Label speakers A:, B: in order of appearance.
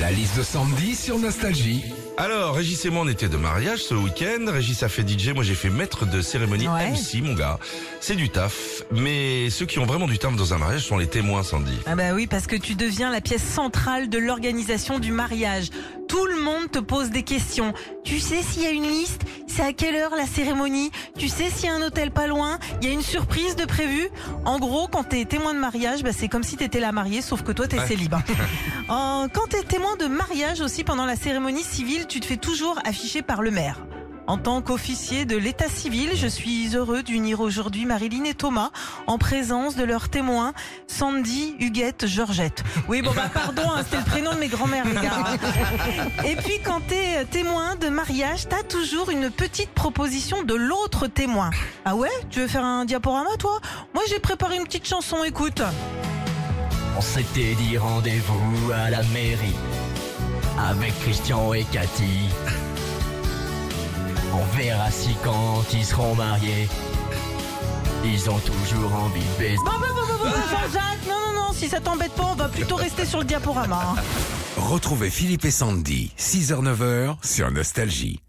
A: La liste de Sandy sur Nostalgie.
B: Alors, Régis et moi, on était de mariage ce week-end. Régis a fait DJ, moi j'ai fait maître de cérémonie
C: Ouais.
B: MC, mon gars. C'est du taf. Mais ceux qui ont vraiment du taf dans un mariage sont les témoins, Sandy.
C: Ah bah oui, parce que tu deviens la pièce centrale de l'organisation du mariage. Tout le monde te pose des questions. Tu sais s'il y a une liste? C'est à quelle heure la cérémonie? Tu sais s'il y a un hôtel pas loin? Il y a une surprise de prévu En gros, quand t'es témoin de mariage, bah c'est comme si t'étais la mariée, sauf que toi t'es
B: Ouais.
C: célib. Euh, quand t'es témoin de mariage aussi pendant la cérémonie civile, tu te fais toujours afficher par le maire. En tant qu'officier de l'état civil, je suis heureux d'unir aujourd'hui Marilyn et Thomas en présence de leurs témoins Sandy, Huguette, Georgette. Oui, bon bah pardon, hein, c'était le prénom de mes grands-mères, les gars. Et puis quand t'es témoin de mariage, t'as toujours une petite proposition de l'autre témoin. Ah ouais? Tu veux faire un diaporama, toi? Moi, j'ai préparé une petite chanson, écoute.
D: On s'était dit rendez-vous à la mairie avec Christian et Cathy. On verra si quand ils seront mariés, ils ont toujours envie de baiser.
C: Bon, bon, bon, bon, bon, Jean-Jacques, non, non, non, si ça t'embête pas, on va plutôt rester sur le diaporama. hein.
A: Retrouvez Philippe et Sandy, 6h-9h sur Nostalgie.